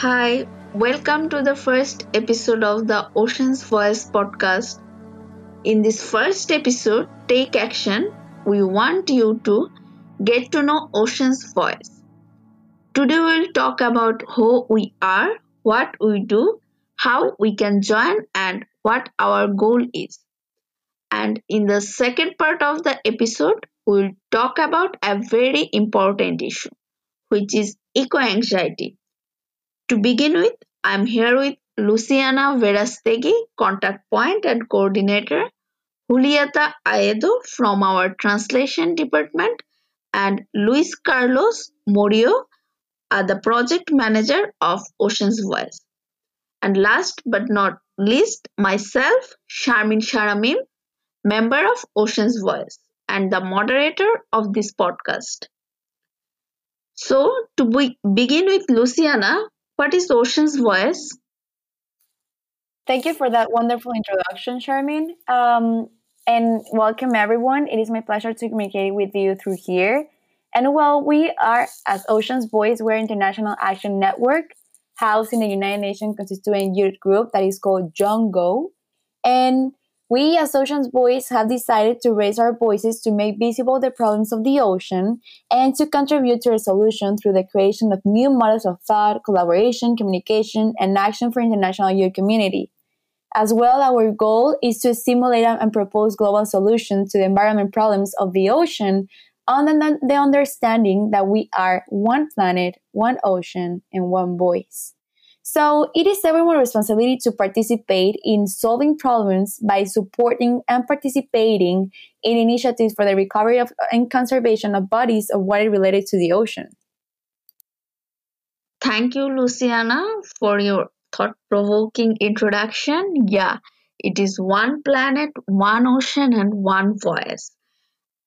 Hi, welcome to the first episode of the Ocean's Voice podcast. In this first episode, Take Action, we want you to get to know Ocean's Voice. Today, we'll talk about who we are, what we do, how we can join, and what our goal is. And in the second part of the episode, we'll talk about a very important issue, which is eco anxiety. To begin with, I'm here with Luciana Verastegui, contact point and coordinator, Julieta Aedo from our translation department, and Luis Carlos Morio, uh, the project manager of Ocean's Voice. And last but not least, myself, Sharmin Sharamin, member of Ocean's Voice and the moderator of this podcast. So, to be- begin with Luciana, what is Ocean's Voice? Thank you for that wonderful introduction, Charmaine. Um, and welcome everyone. It is my pleasure to communicate with you through here. And well, we are, as Ocean's Voice, we're International Action Network, housed in the United Nations Constituent Youth Group that is called YOUNGO. And we, as Ocean's Voice, have decided to raise our voices to make visible the problems of the ocean and to contribute to a solution through the creation of new models of thought, collaboration, communication, and action for international youth community. As well, our goal is to stimulate and propose global solutions to the environment problems of the ocean under the understanding that we are one planet, one ocean, and one voice. So it is everyone's responsibility to participate in solving problems by supporting and participating in initiatives for the recovery of, and conservation of bodies of water related to the ocean. Thank you, Luciana, for your thought provoking introduction. Yeah, it is one planet, one ocean, and one voice.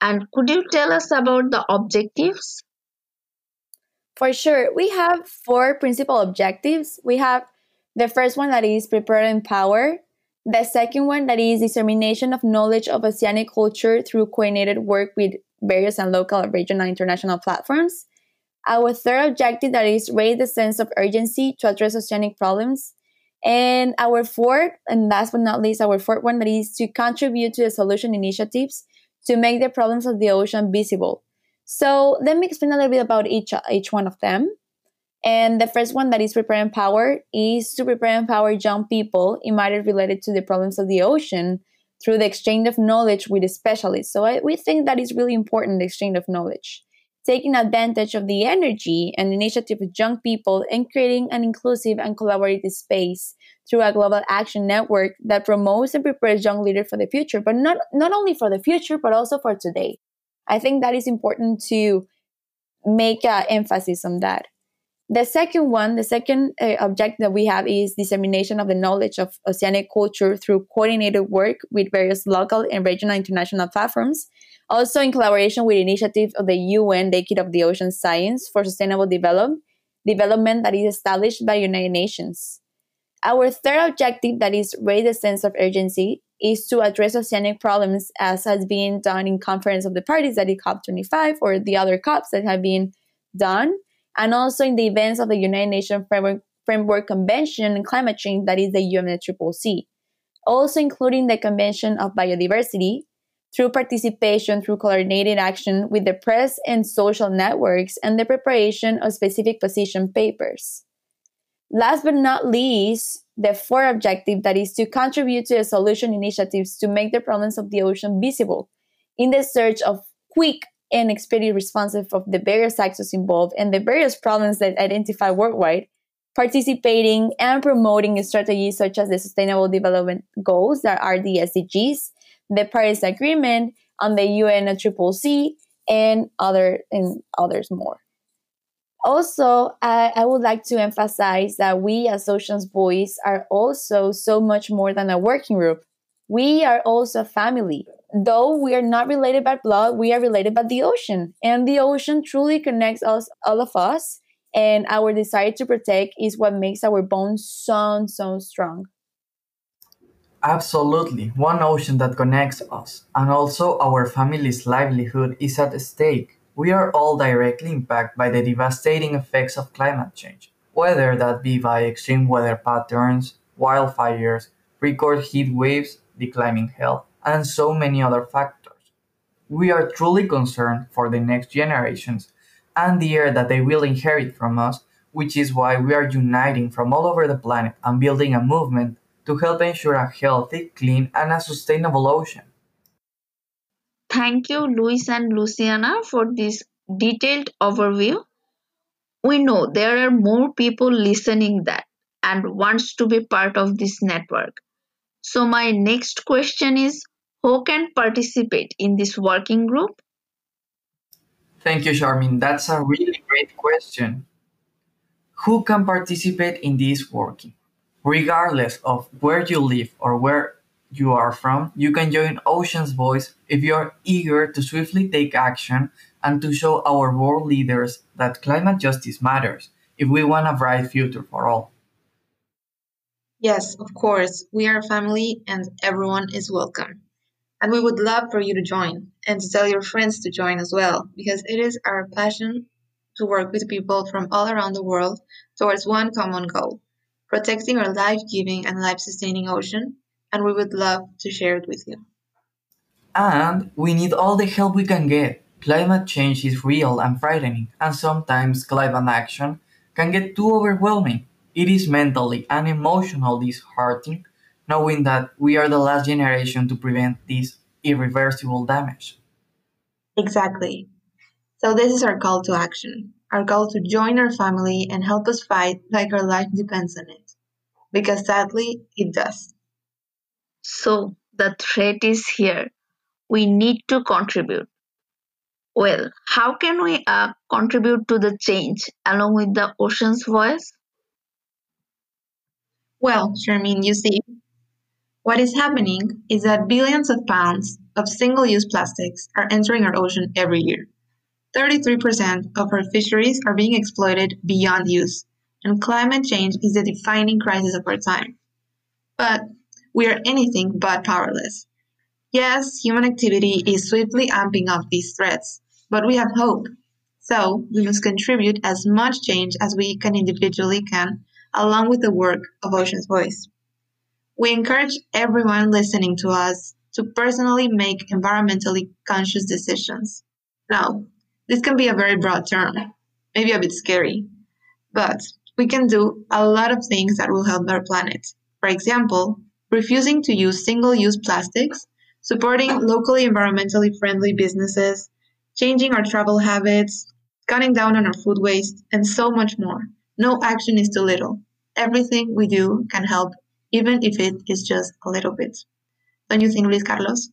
And could you tell us about the objectives? For sure. We have four principal objectives. We have the first one that is prepare and empower. The second one that is dissemination of knowledge of oceanic culture through coordinated work with various and local, regional, and international platforms. Our third objective that is raise the sense of urgency to address oceanic problems. And our fourth, and last but not least, our fourth one that is to contribute to the solution initiatives to make the problems of the ocean visible. So let me explain a little bit about each each one of them. And the first one that is prepare and empower is to prepare and empower young people in matters related to the problems of the ocean through the exchange of knowledge with specialists. So I, we think that is really important, the exchange of knowledge. Taking advantage of the energy and initiative of young people and creating an inclusive and collaborative space through a global action network that promotes and prepares young leaders for the future, but not, not only for the future, but also for today. I think that is important to make uh, emphasis on that. The second one, the second uh, objective that we have is dissemination of the knowledge of oceanic culture through coordinated work with various local and regional international platforms, also in collaboration with initiatives of the UN Decade of the Ocean Science for Sustainable Develop, Development that is established by United Nations. Our third objective that is raise a sense of urgency is to address oceanic problems as has been done in conference of the parties that is COP25 or the other COPs that have been done, and also in the events of the United Nations Framework, Framework Convention on Climate Change that is the UNFCCC. Also including the Convention of Biodiversity through participation through coordinated action with the press and social networks and the preparation of specific position papers. Last but not least, the fourth objective that is to contribute to the solution initiatives to make the problems of the ocean visible in the search of quick and expedient responses of the various actors involved and the various problems that identify worldwide, participating and promoting strategies such as the Sustainable Development Goals that are the SDGs, the Paris Agreement, on the UNFCCC, and other and others more. Also, I, I, would like to emphasize that we as Ocean's Voice are also so much more than a working group. We are also a family. Though we are not related by blood, we are related by the ocean. And the ocean truly connects us, all of us. And our desire to protect is what makes our bonds so, so strong. Absolutely. One ocean that connects us. And also our family's livelihood is at stake we are all directly impacted by the devastating effects of climate change. whether that be by extreme weather patterns, wildfires, record heat waves, declining health, and so many other factors. We are truly concerned for the next generations and the air that they will inherit from us, which is why we are uniting from all over the planet and building a movement to help ensure a healthy, clean, and a sustainable ocean. Thank you, Luis and Luciana, for this detailed overview. We know there are more people listening that and wants to be part of this network. So my next question is who can participate in this working group? Thank you, Charmin. That's a really great question. Who can participate in this working? Regardless of where you live or where you are from, you can join Ocean's Voice if you are eager to swiftly take action and to show our world leaders that climate justice matters if we want a bright future for all. Yes, of course, we are a family and everyone is welcome. And we would love for you to join and to tell your friends to join as well, because it is our passion to work with people from all around the world towards one common goal protecting our life giving and life sustaining ocean. And we would love to share it with you. And we need all the help we can get. Climate change is real and frightening, and sometimes climate action can get too overwhelming. It is mentally and emotionally disheartening knowing that we are the last generation to prevent this irreversible damage. Exactly. So, this is our call to action our call to join our family and help us fight like our life depends on it. Because sadly, it does. So, the threat is here. We need to contribute. Well, how can we uh, contribute to the change along with the ocean's voice? Well, Shermin, you see, what is happening is that billions of pounds of single use plastics are entering our ocean every year. 33% of our fisheries are being exploited beyond use, and climate change is the defining crisis of our time. But we are anything but powerless. Yes, human activity is swiftly amping up these threats, but we have hope. So we must contribute as much change as we can individually can, along with the work of Ocean's Voice. We encourage everyone listening to us to personally make environmentally conscious decisions. Now, this can be a very broad term, maybe a bit scary, but we can do a lot of things that will help our planet. For example, refusing to use single use plastics, supporting locally environmentally friendly businesses, changing our travel habits, cutting down on our food waste, and so much more. No action is too little. Everything we do can help, even if it is just a little bit. Don't you think, Luis Carlos?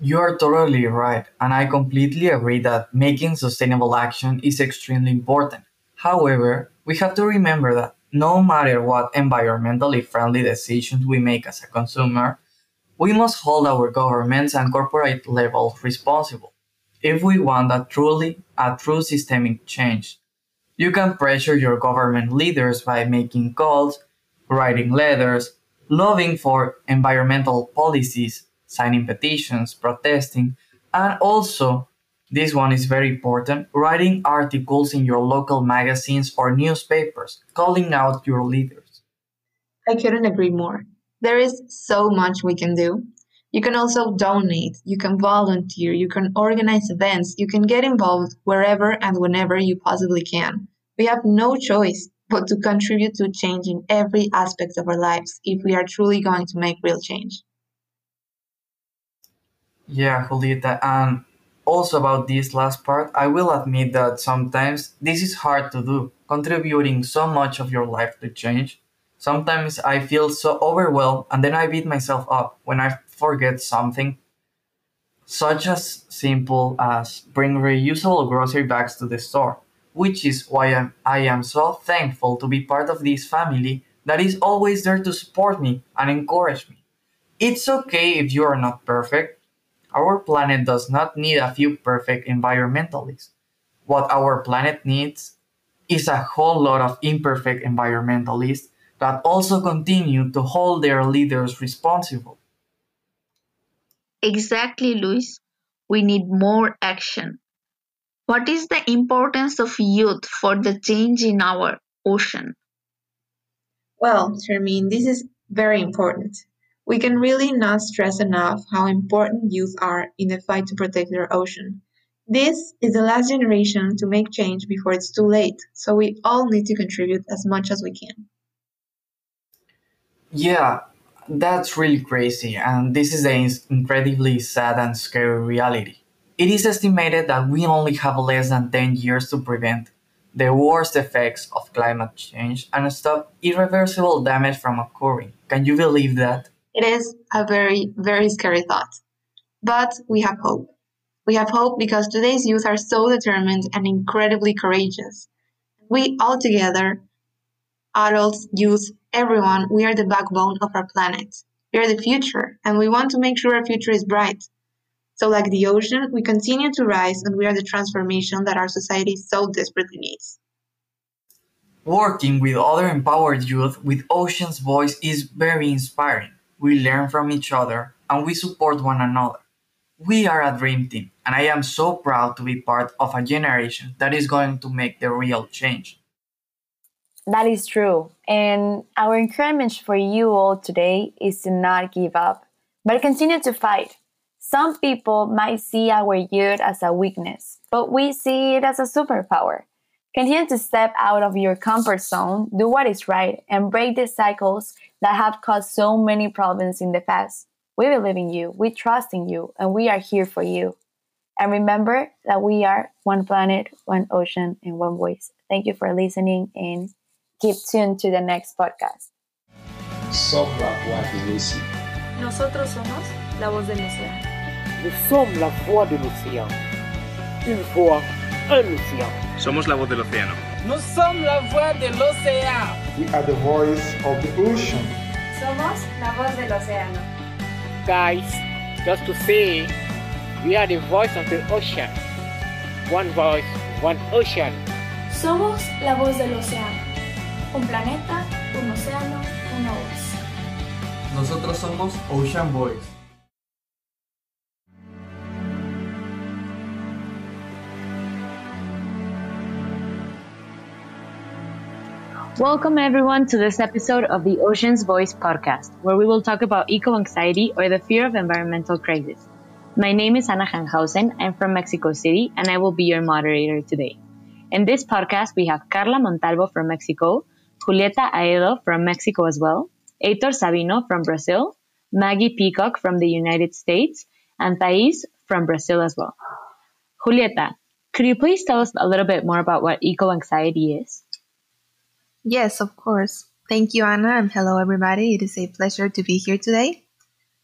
You are totally right, and I completely agree that making sustainable action is extremely important. However, we have to remember that no matter what environmentally friendly decisions we make as a consumer, we must hold our governments and corporate levels responsible if we want a truly a true systemic change. You can pressure your government leaders by making calls, writing letters, lobbying for environmental policies, signing petitions, protesting, and also, this one is very important, writing articles in your local magazines or newspapers, calling out your leaders. I couldn't agree more. There is so much we can do. You can also donate, you can volunteer, you can organize events, you can get involved wherever and whenever you possibly can. We have no choice but to contribute to change in every aspect of our lives if we are truly going to make real change. Yeah, Julieta, and also about this last part, I will admit that sometimes this is hard to do, contributing so much of your life to change. Sometimes I feel so overwhelmed and then I beat myself up when I forget something, such as simple as bring reusable grocery bags to the store, which is why I'm, I am so thankful to be part of this family that is always there to support me and encourage me. It's okay if you are not perfect, our planet does not need a few perfect environmentalists. What our planet needs is a whole lot of imperfect environmentalists that also continue to hold their leaders responsible. Exactly, Luis. We need more action. What is the importance of youth for the change in our ocean? Well, Charmaine, this is very important. We can really not stress enough how important youth are in the fight to protect their ocean. This is the last generation to make change before it's too late, so we all need to contribute as much as we can. Yeah, that's really crazy, and this is an incredibly sad and scary reality. It is estimated that we only have less than 10 years to prevent the worst effects of climate change and stop irreversible damage from occurring. Can you believe that? It is a very, very scary thought. But we have hope. We have hope because today's youth are so determined and incredibly courageous. We all together, adults, youth, everyone, we are the backbone of our planet. We are the future, and we want to make sure our future is bright. So, like the ocean, we continue to rise and we are the transformation that our society so desperately needs. Working with other empowered youth with Ocean's Voice is very inspiring. We learn from each other and we support one another. We are a dream team, and I am so proud to be part of a generation that is going to make the real change. That is true. And our encouragement for you all today is to not give up, but continue to fight. Some people might see our youth as a weakness, but we see it as a superpower. Continue to step out of your comfort zone, do what is right, and break the cycles that have caused so many problems in the past. We believe in you, we trust in you, and we are here for you. And remember that we are one planet, one ocean, and one voice. Thank you for listening and keep tuned to the next podcast. Nosotros somos la voz del océano. Nous sommes la voix de l'océan. Une voix, Somos la voz del océano. Sommes la voix de l'océan. We are the voice of the ocean. Somos la voz del océano. Guys, just to say, we are the voice of the ocean. One voice, one ocean. Somos la voz del océano. Un planeta, un océano, una voz. Nosotros somos Ocean Voice. Welcome, everyone, to this episode of the Ocean's Voice podcast, where we will talk about eco anxiety or the fear of environmental crisis. My name is Ana Hanhausen. I'm from Mexico City, and I will be your moderator today. In this podcast, we have Carla Montalvo from Mexico, Julieta Aedo from Mexico as well, Heitor Sabino from Brazil, Maggie Peacock from the United States, and Thais from Brazil as well. Julieta, could you please tell us a little bit more about what eco anxiety is? Yes, of course. Thank you, Anna, and hello, everybody. It is a pleasure to be here today.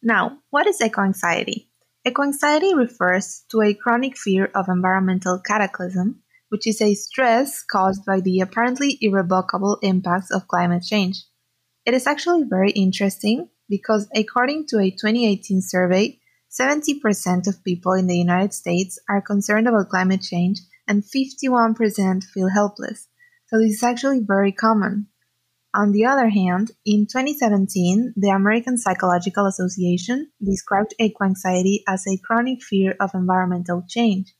Now, what is eco anxiety? Eco anxiety refers to a chronic fear of environmental cataclysm, which is a stress caused by the apparently irrevocable impacts of climate change. It is actually very interesting because, according to a 2018 survey, 70% of people in the United States are concerned about climate change and 51% feel helpless. So this is actually very common. On the other hand, in 2017, the American Psychological Association described eco-anxiety as a chronic fear of environmental change.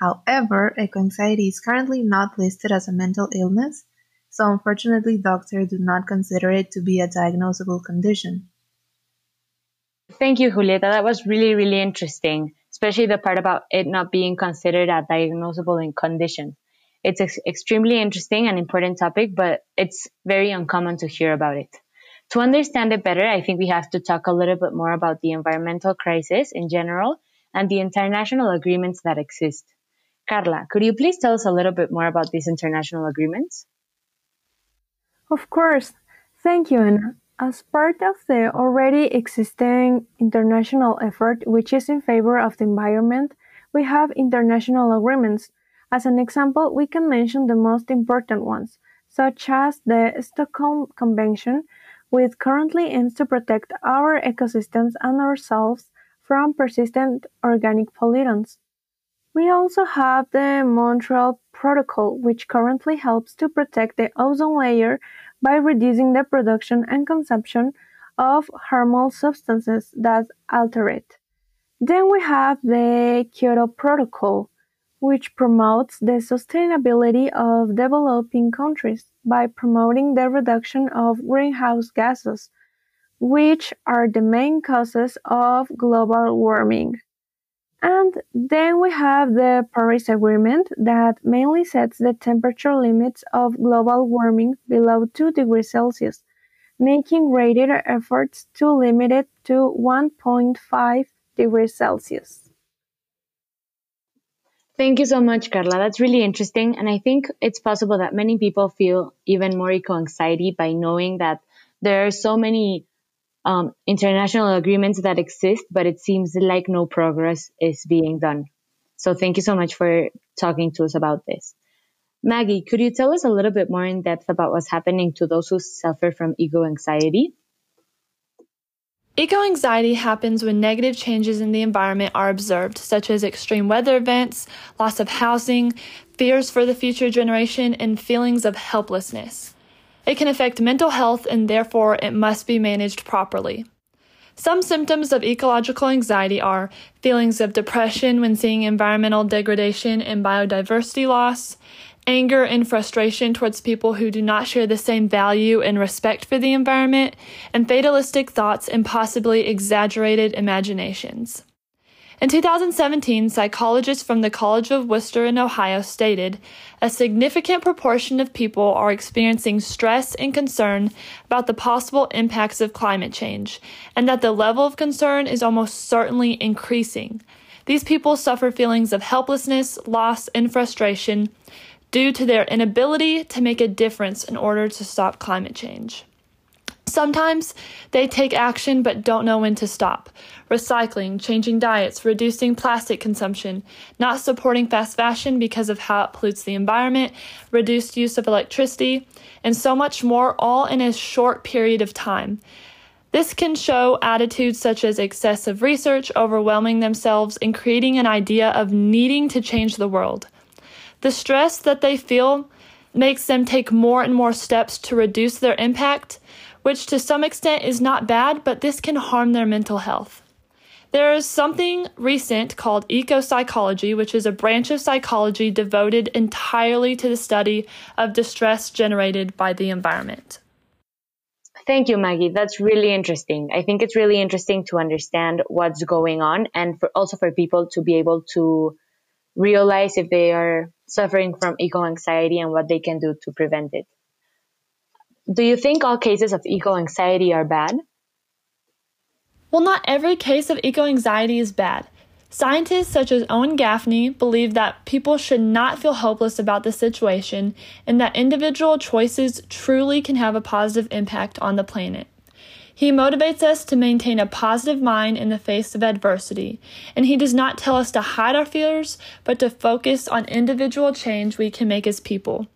However, eco-anxiety is currently not listed as a mental illness, so unfortunately doctors do not consider it to be a diagnosable condition. Thank you, Julieta. That was really, really interesting, especially the part about it not being considered a diagnosable condition. It's an extremely interesting and important topic, but it's very uncommon to hear about it. To understand it better, I think we have to talk a little bit more about the environmental crisis in general and the international agreements that exist. Carla, could you please tell us a little bit more about these international agreements? Of course. Thank you, Anna. As part of the already existing international effort, which is in favor of the environment, we have international agreements as an example, we can mention the most important ones, such as the Stockholm Convention, which currently aims to protect our ecosystems and ourselves from persistent organic pollutants. We also have the Montreal Protocol, which currently helps to protect the ozone layer by reducing the production and consumption of harmful substances that alter it. Then we have the Kyoto Protocol, which promotes the sustainability of developing countries by promoting the reduction of greenhouse gases, which are the main causes of global warming. And then we have the Paris Agreement that mainly sets the temperature limits of global warming below 2 degrees Celsius, making greater efforts to limit it to 1.5 degrees Celsius. Thank you so much, Carla. That's really interesting. And I think it's possible that many people feel even more eco anxiety by knowing that there are so many um, international agreements that exist, but it seems like no progress is being done. So thank you so much for talking to us about this. Maggie, could you tell us a little bit more in depth about what's happening to those who suffer from eco anxiety? Eco anxiety happens when negative changes in the environment are observed, such as extreme weather events, loss of housing, fears for the future generation, and feelings of helplessness. It can affect mental health and therefore it must be managed properly. Some symptoms of ecological anxiety are feelings of depression when seeing environmental degradation and biodiversity loss, anger and frustration towards people who do not share the same value and respect for the environment, and fatalistic thoughts and possibly exaggerated imaginations. In 2017, psychologists from the College of Wooster in Ohio stated a significant proportion of people are experiencing stress and concern about the possible impacts of climate change, and that the level of concern is almost certainly increasing. These people suffer feelings of helplessness, loss, and frustration due to their inability to make a difference in order to stop climate change. Sometimes they take action but don't know when to stop. Recycling, changing diets, reducing plastic consumption, not supporting fast fashion because of how it pollutes the environment, reduced use of electricity, and so much more, all in a short period of time. This can show attitudes such as excessive research, overwhelming themselves, and creating an idea of needing to change the world. The stress that they feel makes them take more and more steps to reduce their impact, which to some extent is not bad, but this can harm their mental health. There is something recent called eco psychology, which is a branch of psychology devoted entirely to the study of distress generated by the environment. Thank you, Maggie. That's really interesting. I think it's really interesting to understand what's going on and for also for people to be able to realize if they are suffering from eco anxiety and what they can do to prevent it. Do you think all cases of eco anxiety are bad? Well, not every case of eco anxiety is bad. Scientists such as Owen Gaffney believe that people should not feel hopeless about the situation and that individual choices truly can have a positive impact on the planet. He motivates us to maintain a positive mind in the face of adversity, and he does not tell us to hide our fears, but to focus on individual change we can make as people.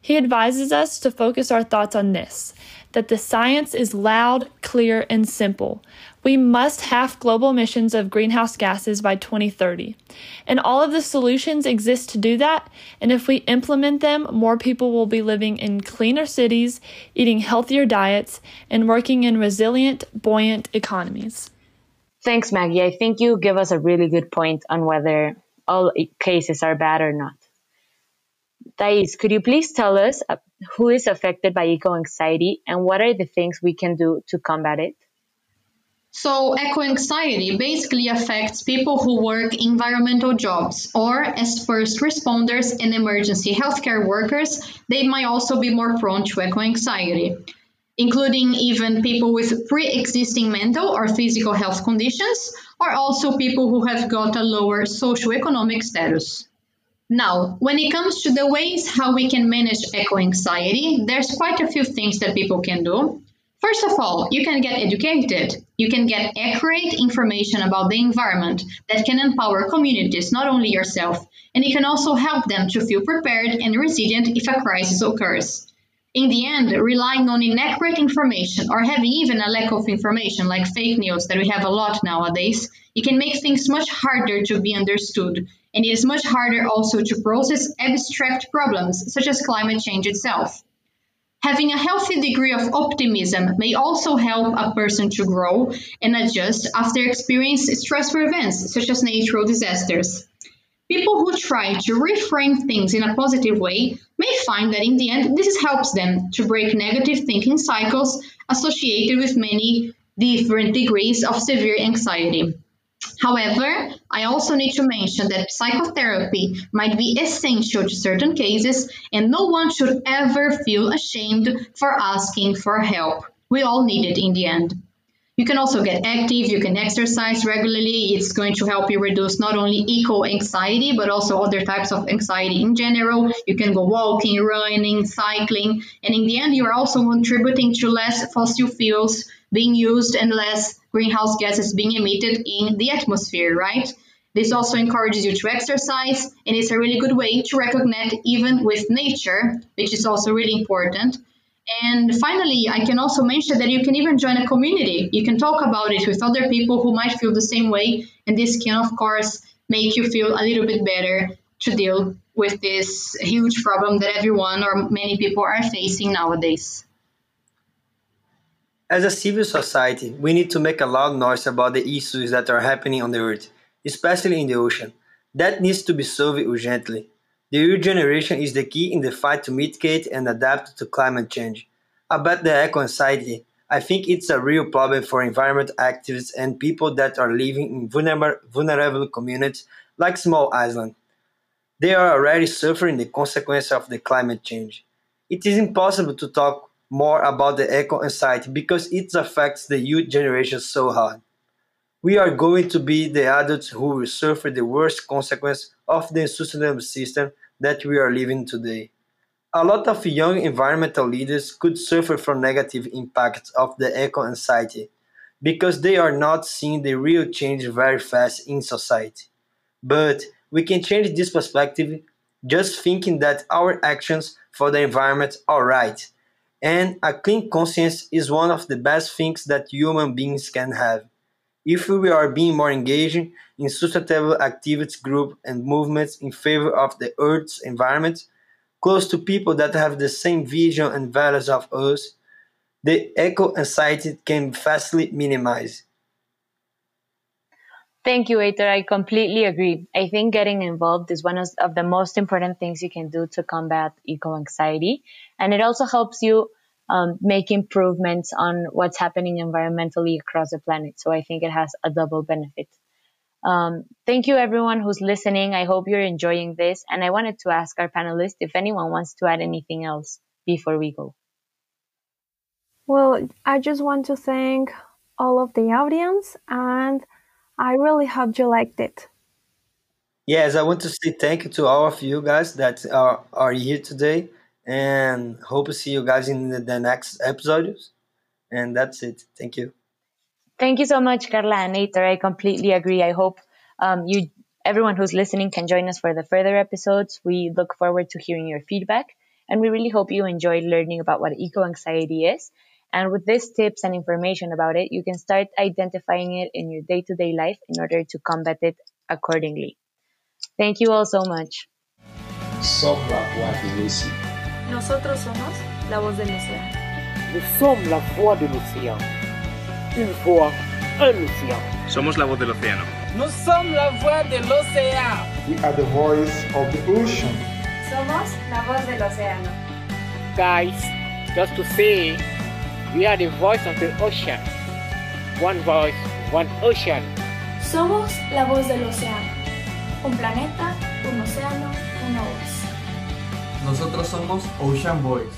He advises us to focus our thoughts on this that the science is loud, clear, and simple. We must halve global emissions of greenhouse gases by 2030. And all of the solutions exist to do that. And if we implement them, more people will be living in cleaner cities, eating healthier diets, and working in resilient, buoyant economies. Thanks, Maggie. I think you give us a really good point on whether all cases are bad or not. Thais, could you please tell us uh, who is affected by eco anxiety and what are the things we can do to combat it? So, eco anxiety basically affects people who work environmental jobs, or as first responders and emergency healthcare workers, they might also be more prone to eco anxiety, including even people with pre existing mental or physical health conditions, or also people who have got a lower socioeconomic status. Now, when it comes to the ways how we can manage eco anxiety, there's quite a few things that people can do. First of all, you can get educated. You can get accurate information about the environment that can empower communities, not only yourself, and it can also help them to feel prepared and resilient if a crisis occurs. In the end, relying on inaccurate information or having even a lack of information, like fake news that we have a lot nowadays, it can make things much harder to be understood and it is much harder also to process abstract problems such as climate change itself. Having a healthy degree of optimism may also help a person to grow and adjust after experiencing stressful events such as natural disasters. People who try to reframe things in a positive way may find that in the end, this helps them to break negative thinking cycles associated with many different degrees of severe anxiety. However, I also need to mention that psychotherapy might be essential to certain cases, and no one should ever feel ashamed for asking for help. We all need it in the end. You can also get active, you can exercise regularly. It's going to help you reduce not only eco anxiety, but also other types of anxiety in general. You can go walking, running, cycling, and in the end, you are also contributing to less fossil fuels being used and less greenhouse gases being emitted in the atmosphere, right? This also encourages you to exercise, and it's a really good way to reconnect even with nature, which is also really important. And finally, I can also mention that you can even join a community. You can talk about it with other people who might feel the same way, and this can, of course, make you feel a little bit better to deal with this huge problem that everyone or many people are facing nowadays. As a civil society, we need to make a loud noise about the issues that are happening on the earth, especially in the ocean. That needs to be solved urgently. The regeneration is the key in the fight to mitigate and adapt to climate change. About the eco-anxiety, I think it's a real problem for environment activists and people that are living in vulnerable, vulnerable communities like small islands. They are already suffering the consequences of the climate change. It is impossible to talk more about the eco-anxiety because it affects the youth generation so hard. We are going to be the adults who will suffer the worst consequence of the sustainable system that we are living today. A lot of young environmental leaders could suffer from negative impacts of the eco-anxiety because they are not seeing the real change very fast in society. But we can change this perspective just thinking that our actions for the environment are right. And a clean conscience is one of the best things that human beings can have. If we are being more engaged in sustainable activities groups and movements in favor of the Earth's environment, close to people that have the same vision and values of us, the eco-anxiety can be vastly minimize. Thank you, Heitor. I completely agree. I think getting involved is one of the most important things you can do to combat eco anxiety. And it also helps you um, make improvements on what's happening environmentally across the planet. So I think it has a double benefit. Um, thank you, everyone who's listening. I hope you're enjoying this. And I wanted to ask our panelists if anyone wants to add anything else before we go. Well, I just want to thank all of the audience and I really hope you liked it. Yes, I want to say thank you to all of you guys that are, are here today and hope to see you guys in the, the next episodes. And that's it. Thank you. Thank you so much, Carla and Heitor. I completely agree. I hope um, you, everyone who's listening, can join us for the further episodes. We look forward to hearing your feedback, and we really hope you enjoyed learning about what eco anxiety is and with these tips and information about it, you can start identifying it in your day to day life in order to combat it accordingly. Thank you all so much. Somos la voix de l'océan. Nosotros somos la voz del océano. Nous sommes la voix de l'océan. Une voix, un océan. Somos la voz del océano. Nous sommes la voix de l'océan. We are the voice of the ocean. Somos la voz del océano. Guys, just to say, we are the voice of the ocean. One voice, one ocean. Somos la voz del océano. Un planeta, un océano, una voz. Nosotros somos Ocean Voice.